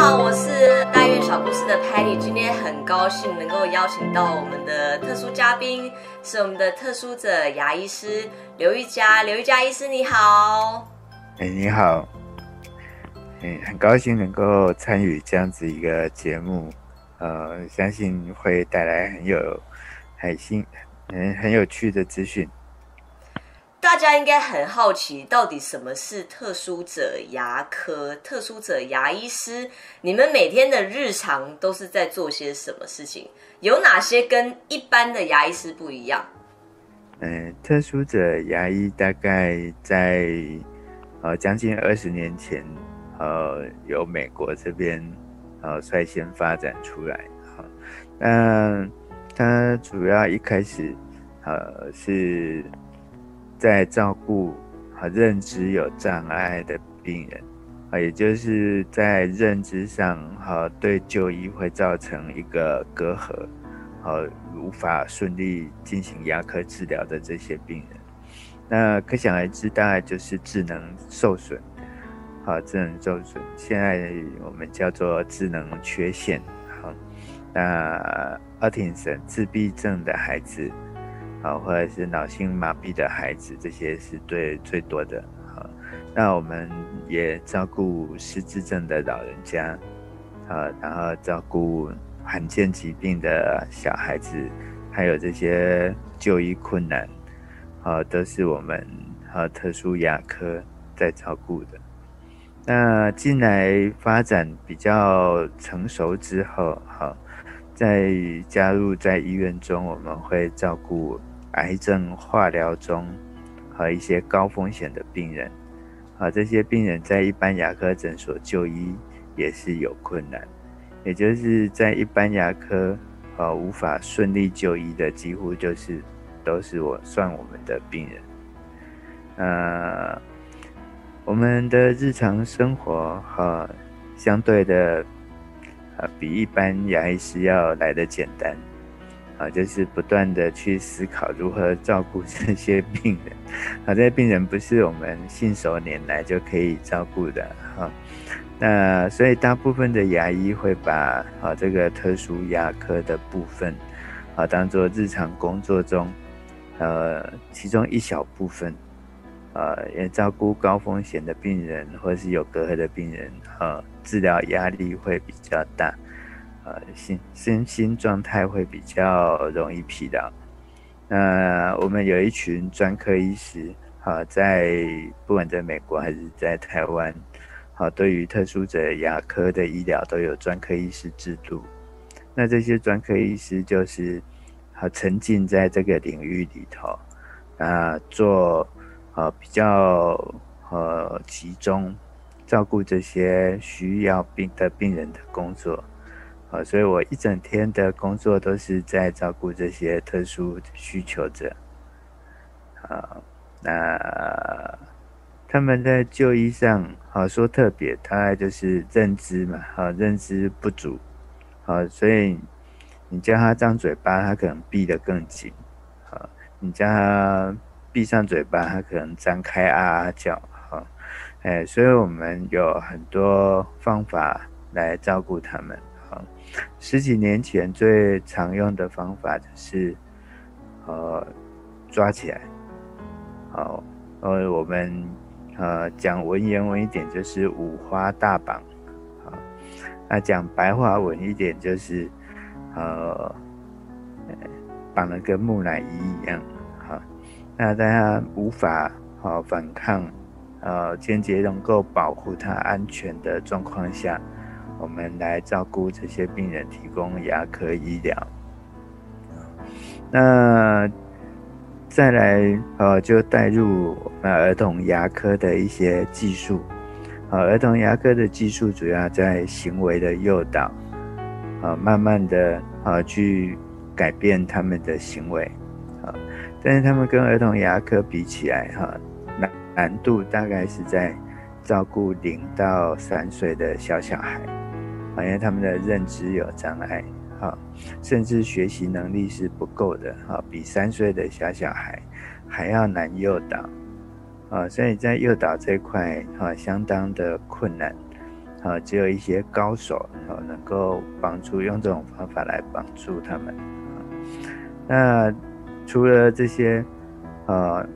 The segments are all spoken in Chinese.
好，我是大院小故事的 Patty，今天很高兴能够邀请到我们的特殊嘉宾，是我们的特殊者牙医师刘玉佳。刘玉佳医师，你好。哎，你好。嗯，很高兴能够参与这样子一个节目，呃，相信会带来很有很新、很很有趣的资讯。大家应该很好奇，到底什么是特殊者牙科、特殊者牙医师？你们每天的日常都是在做些什么事情？有哪些跟一般的牙医师不一样？嗯，特殊者牙医大概在呃将近二十年前，呃，由美国这边呃率先发展出来。哈，那它主要一开始呃是。在照顾和认知有障碍的病人，啊，也就是在认知上和对就医会造成一个隔阂，和无法顺利进行牙科治疗的这些病人，那可想而知，大概就是智能受损，好，智能受损，现在我们叫做智能缺陷，好，那阿廷森自闭症的孩子。好，或者是脑性麻痹的孩子，这些是最最多的。好，那我们也照顾失智症的老人家，啊，然后照顾罕见疾病的小孩子，还有这些就医困难，啊，都是我们啊特殊牙科在照顾的。那进来发展比较成熟之后，好，在加入在医院中，我们会照顾。癌症化疗中和一些高风险的病人，啊，这些病人在一般牙科诊所就医也是有困难，也就是在一般牙科啊无法顺利就医的，几乎就是都是我算我们的病人。呃，我们的日常生活哈相对的啊比一般牙医师要来的简单。啊，就是不断的去思考如何照顾这些病人，啊，这些病人不是我们信手拈来就可以照顾的，哈，那所以大部分的牙医会把啊这个特殊牙科的部分，啊当做日常工作中，呃其中一小部分，呃也照顾高风险的病人或是有隔阂的病人，啊治疗压力会比较大。呃，心身心状态会比较容易疲劳。那我们有一群专科医师，好，在不管在美国还是在台湾，好，对于特殊者牙科的医疗都有专科医师制度。那这些专科医师就是好沉浸在这个领域里头，啊，做呃比较呃集中照顾这些需要病的病人的工作。啊，所以我一整天的工作都是在照顾这些特殊需求者。啊，那他们在就医上，好说特别，大概就是认知嘛，好认知不足，好，所以你叫他张嘴巴，他可能闭得更紧，好，你叫他闭上嘴巴，他可能张开啊啊叫，好，哎，所以我们有很多方法来照顾他们。十几年前最常用的方法就是，呃，抓起来，好，呃，我们呃讲文言文一点就是五花大绑，好，那讲白话文一点就是，呃，绑了跟木乃伊一样，好，那在他无法好反抗，呃，间接能够保护他安全的状况下。我们来照顾这些病人，提供牙科医疗。那再来，呃，就带入我们儿童牙科的一些技术。呃，儿童牙科的技术主要在行为的诱导，呃，慢慢的，呃，去改变他们的行为。啊，但是他们跟儿童牙科比起来，哈，难难度大概是在照顾零到三岁的小小孩。因为他们的认知有障碍，哈，甚至学习能力是不够的，哈，比三岁的小小孩还要难诱导，啊，所以在诱导这块，哈，相当的困难，啊，只有一些高手啊能够帮助用这种方法来帮助他们。那除了这些，呃，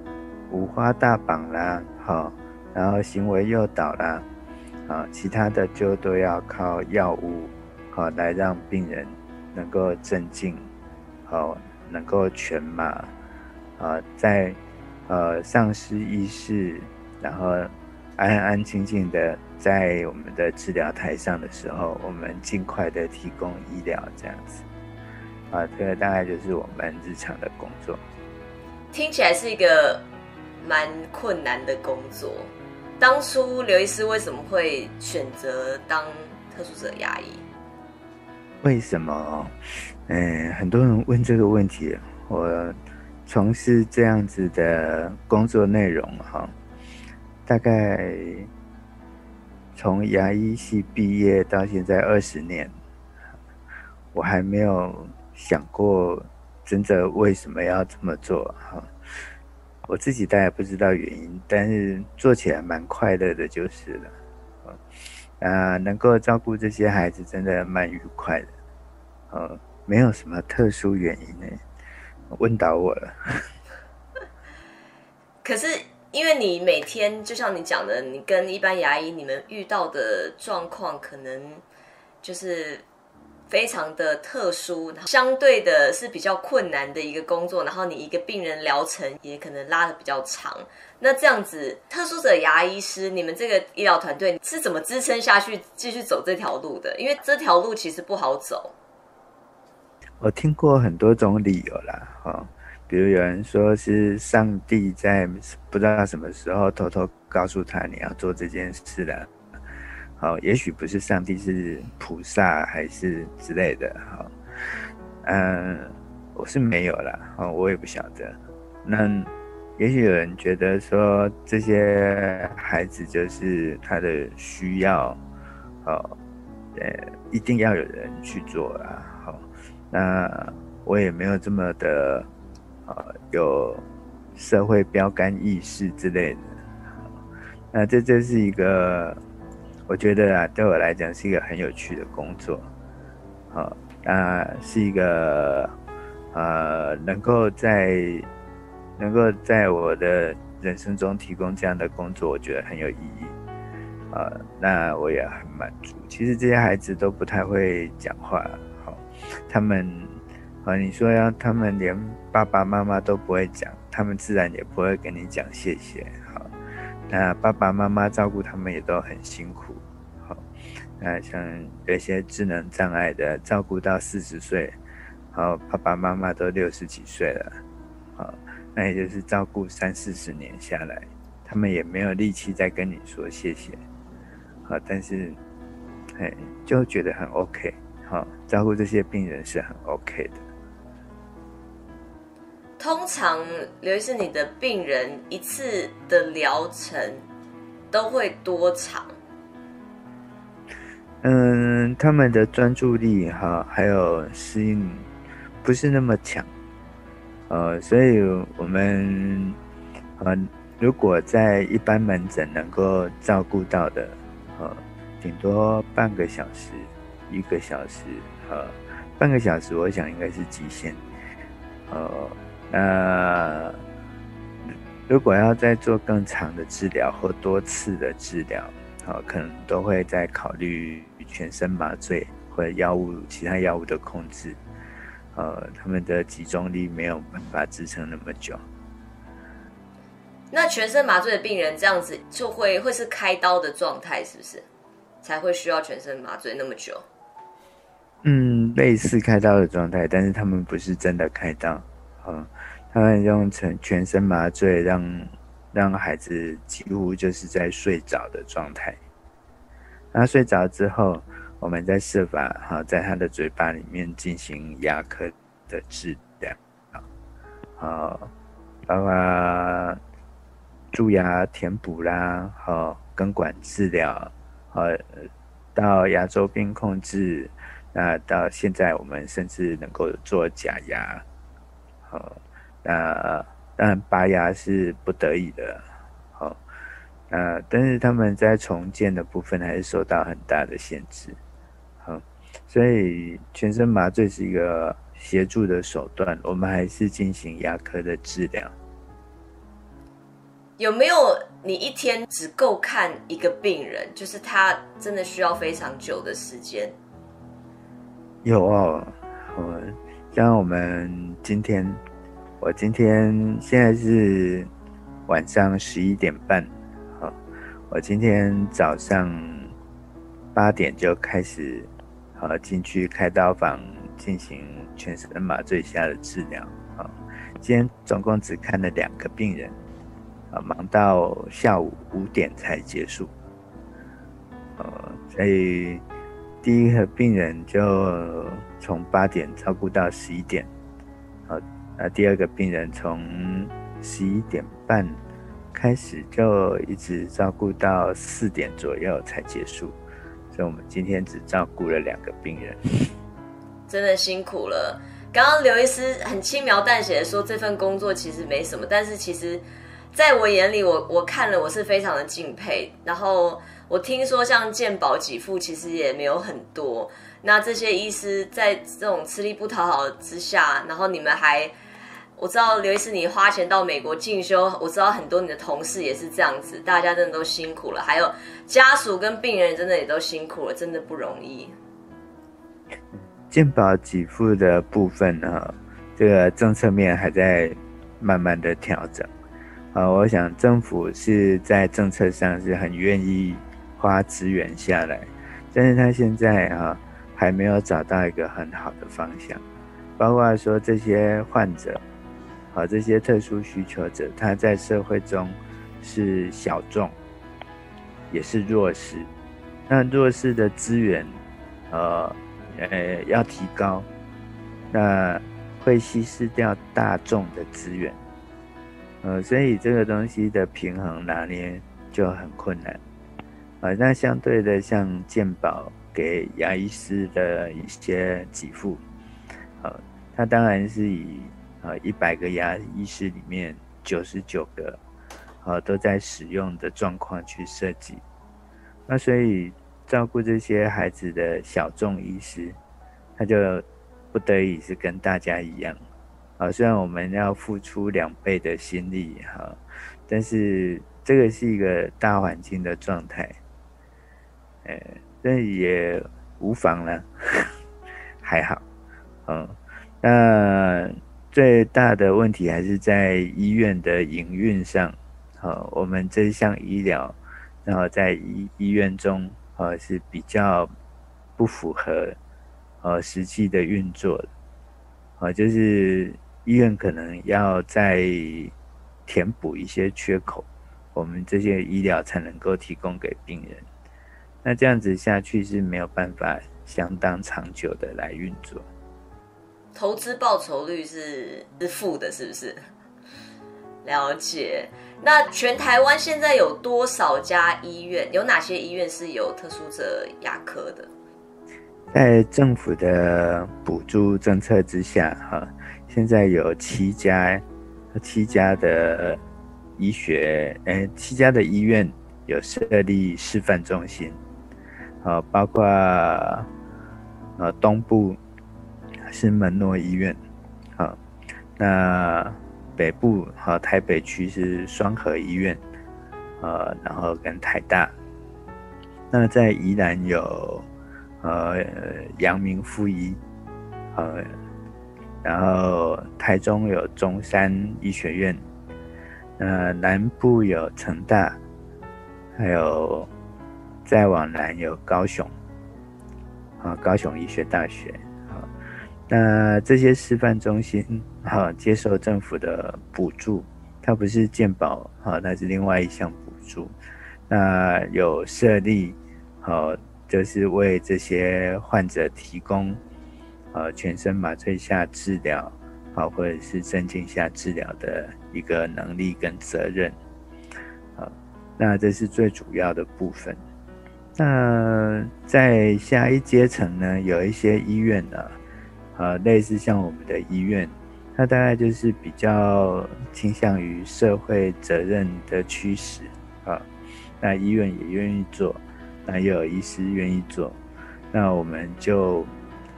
五花大绑啦，好，然后行为诱导啦，啊，其他的就都要靠药物，好来让病人能够镇静，好，能够全麻，啊，在呃丧失意识，然后安安静静的。在我们的治疗台上的时候，我们尽快的提供医疗，这样子，啊，这个大概就是我们日常的工作。听起来是一个蛮困难的工作。当初刘医师为什么会选择当特殊者牙医？为什么？嗯，很多人问这个问题。我从事这样子的工作内容，哈，大概。从牙医系毕业到现在二十年，我还没有想过真的为什么要这么做哈。我自己大概不知道原因，但是做起来蛮快乐的，就是了。啊，能够照顾这些孩子，真的蛮愉快的。呃，没有什么特殊原因呢。问倒我了。可是。因为你每天就像你讲的，你跟一般牙医你们遇到的状况可能就是非常的特殊，相对的是比较困难的一个工作，然后你一个病人疗程也可能拉的比较长。那这样子，特殊者牙医师，你们这个医疗团队是怎么支撑下去继续走这条路的？因为这条路其实不好走。我听过很多种理由啦，哈。比如有人说是上帝在不知道什么时候偷偷告诉他你要做这件事的，哦，也许不是上帝，是菩萨还是之类的，好，嗯，我是没有了，哦，我也不晓得。那也许有人觉得说这些孩子就是他的需要，哦，呃，一定要有人去做啊，好，那我也没有这么的。呃，有社会标杆意识之类的，那这这是一个，我觉得啊，对我来讲是一个很有趣的工作，好，那是一个呃，能够在能够在我的人生中提供这样的工作，我觉得很有意义，啊，那我也很满足。其实这些孩子都不太会讲话，好，他们。啊，你说要他们连爸爸妈妈都不会讲，他们自然也不会跟你讲谢谢。好，那爸爸妈妈照顾他们也都很辛苦。好，那像有些智能障碍的，照顾到四十岁，好，爸爸妈妈都六十几岁了。好，那也就是照顾三四十年下来，他们也没有力气再跟你说谢谢。好，但是，哎，就觉得很 OK。好，照顾这些病人是很 OK 的。通常，刘医师，你的病人一次的疗程都会多长？嗯，他们的专注力哈，还有适应不是那么强，呃，所以我们呃，如果在一般门诊能够照顾到的，呃，顶多半个小时、一个小时，呃，半个小时，我想应该是极限，呃。那如果要再做更长的治疗或多次的治疗，好，可能都会在考虑全身麻醉或者药物、其他药物的控制。呃，他们的集中力没有办法支撑那么久。那全身麻醉的病人这样子就会会是开刀的状态，是不是？才会需要全身麻醉那么久？嗯，类似开刀的状态，但是他们不是真的开刀，嗯。他们用成全身麻醉，让让孩子几乎就是在睡着的状态。他睡着之后，我们再设法哈，在他的嘴巴里面进行牙科的治疗，好，包括蛀牙填补啦，好，根管治疗，好，到牙周病控制，那到现在我们甚至能够做假牙，好。那当然拔牙是不得已的，好，那，但是他们在重建的部分还是受到很大的限制，好，所以全身麻醉是一个协助的手段，我们还是进行牙科的治疗。有没有你一天只够看一个病人，就是他真的需要非常久的时间？有哦，呃，像我们今天，我今天现在是晚上十一点半，好，我今天早上八点就开始，呃，进去开刀房进行全身麻醉下的治疗，啊，今天总共只看了两个病人。忙到下午五点才结束，呃，所以第一个病人就从八点照顾到十一点，好，那第二个病人从十一点半开始就一直照顾到四点左右才结束，所以我们今天只照顾了两个病人，真的辛苦了。刚刚刘医师很轻描淡写的说这份工作其实没什么，但是其实。在我眼里，我我看了，我是非常的敬佩。然后我听说，像健保给付其实也没有很多。那这些医师在这种吃力不讨好之下，然后你们还，我知道刘医师你花钱到美国进修，我知道很多你的同事也是这样子，大家真的都辛苦了。还有家属跟病人真的也都辛苦了，真的不容易。健保给付的部分呢，这个政策面还在慢慢的调整。啊，我想政府是在政策上是很愿意花资源下来，但是他现在啊还没有找到一个很好的方向，包括说这些患者，和这些特殊需求者，他在社会中是小众，也是弱势，那弱势的资源，呃呃要提高，那会稀释掉大众的资源。呃，所以这个东西的平衡拿捏就很困难，啊，那相对的像健保给牙医师的一些给付，呃，它当然是以呃一百个牙医师里面九十九个，呃都在使用的状况去设计，那所以照顾这些孩子的小众医师，他就不得已是跟大家一样。啊，虽然我们要付出两倍的心力哈，但是这个是一个大环境的状态，呃，但也无妨了，还好，嗯，那最大的问题还是在医院的营运上，好，我们这项医疗，然后在医医院中，呃，是比较不符合呃实际的运作的，啊，就是。医院可能要再填补一些缺口，我们这些医疗才能够提供给病人。那这样子下去是没有办法相当长久的来运作。投资报酬率是是负的，是不是？了解。那全台湾现在有多少家医院？有哪些医院是有特殊者牙科的？在政府的补助政策之下，哈。现在有七家，七家的医学，哎，七家的医院有设立示范中心，啊，包括呃东部是门诺医院，好，那北部和台北区是双河医院，呃，然后跟台大，那在宜兰有呃阳明附医，呃。然后台中有中山医学院，呃，南部有成大，还有再往南有高雄，啊，高雄医学大学，啊，那这些示范中心，哈，接受政府的补助，它不是健保，哈，它是另外一项补助，那有设立，好，就是为这些患者提供。呃，全身麻醉下治疗，啊，或者是镇静下治疗的一个能力跟责任，啊，那这是最主要的部分。那在下一阶层呢，有一些医院呢，呃，类似像我们的医院，它大概就是比较倾向于社会责任的驱使，啊，那医院也愿意做，那也有医师愿意做，那我们就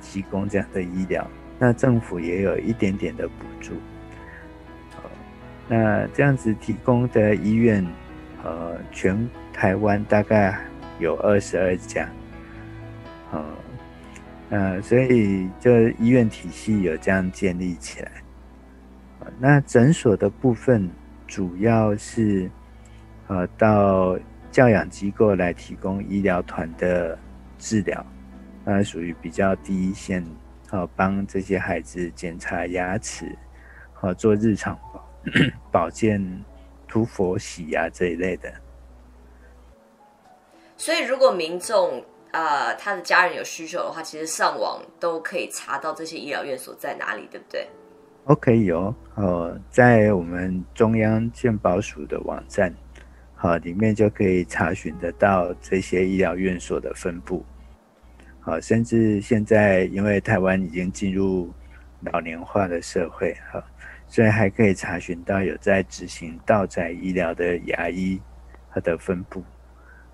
提供这样的医疗。那政府也有一点点的补助。呃那这样子提供的医院，呃，全台湾大概有二十二家，呃，所以就医院体系有这样建立起来。那诊所的部分主要是，呃，到教养机构来提供医疗团的治疗，那属于比较第一线，呃，帮这些孩子检查牙齿，和做日常保。健、涂佛洗牙这一类的。所以，如果民众啊，他的家人有需求的话，其实上网都可以查到这些医疗院所在哪里，对不对？哦，可以哦。呃，在我们中央健保署的网站，好，里面就可以查询得到这些医疗院所的分布。好，甚至现在，因为台湾已经进入老年化的社会，哈。所以还可以查询到有在执行道宅医疗的牙医，它的分布，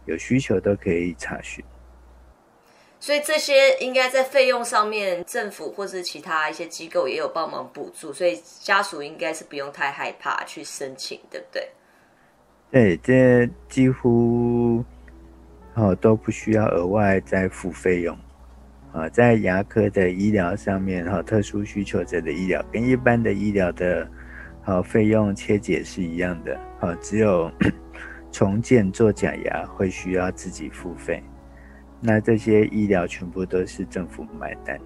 有需求都可以查询。所以这些应该在费用上面，政府或是其他一些机构也有帮忙补助，所以家属应该是不用太害怕去申请，对不对？对，这几乎哦都不需要额外再付费用。啊，在牙科的医疗上面，哈，特殊需求者的医疗跟一般的医疗的，好费用切解是一样的，好，只有重建做假牙会需要自己付费，那这些医疗全部都是政府买单。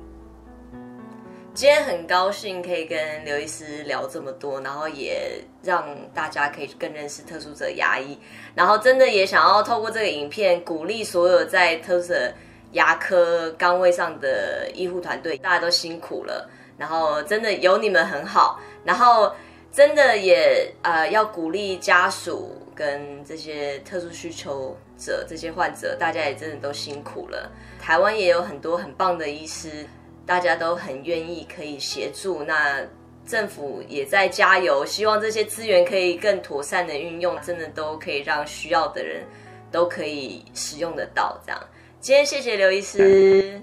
今天很高兴可以跟刘医师聊这么多，然后也让大家可以更认识特殊者牙医，然后真的也想要透过这个影片鼓励所有在特殊者。牙科岗位上的医护团队，大家都辛苦了。然后真的有你们很好，然后真的也呃要鼓励家属跟这些特殊需求者、这些患者，大家也真的都辛苦了。台湾也有很多很棒的医师，大家都很愿意可以协助。那政府也在加油，希望这些资源可以更妥善的运用，真的都可以让需要的人都可以使用得到这样。今天谢谢刘医师，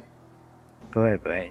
不会不会。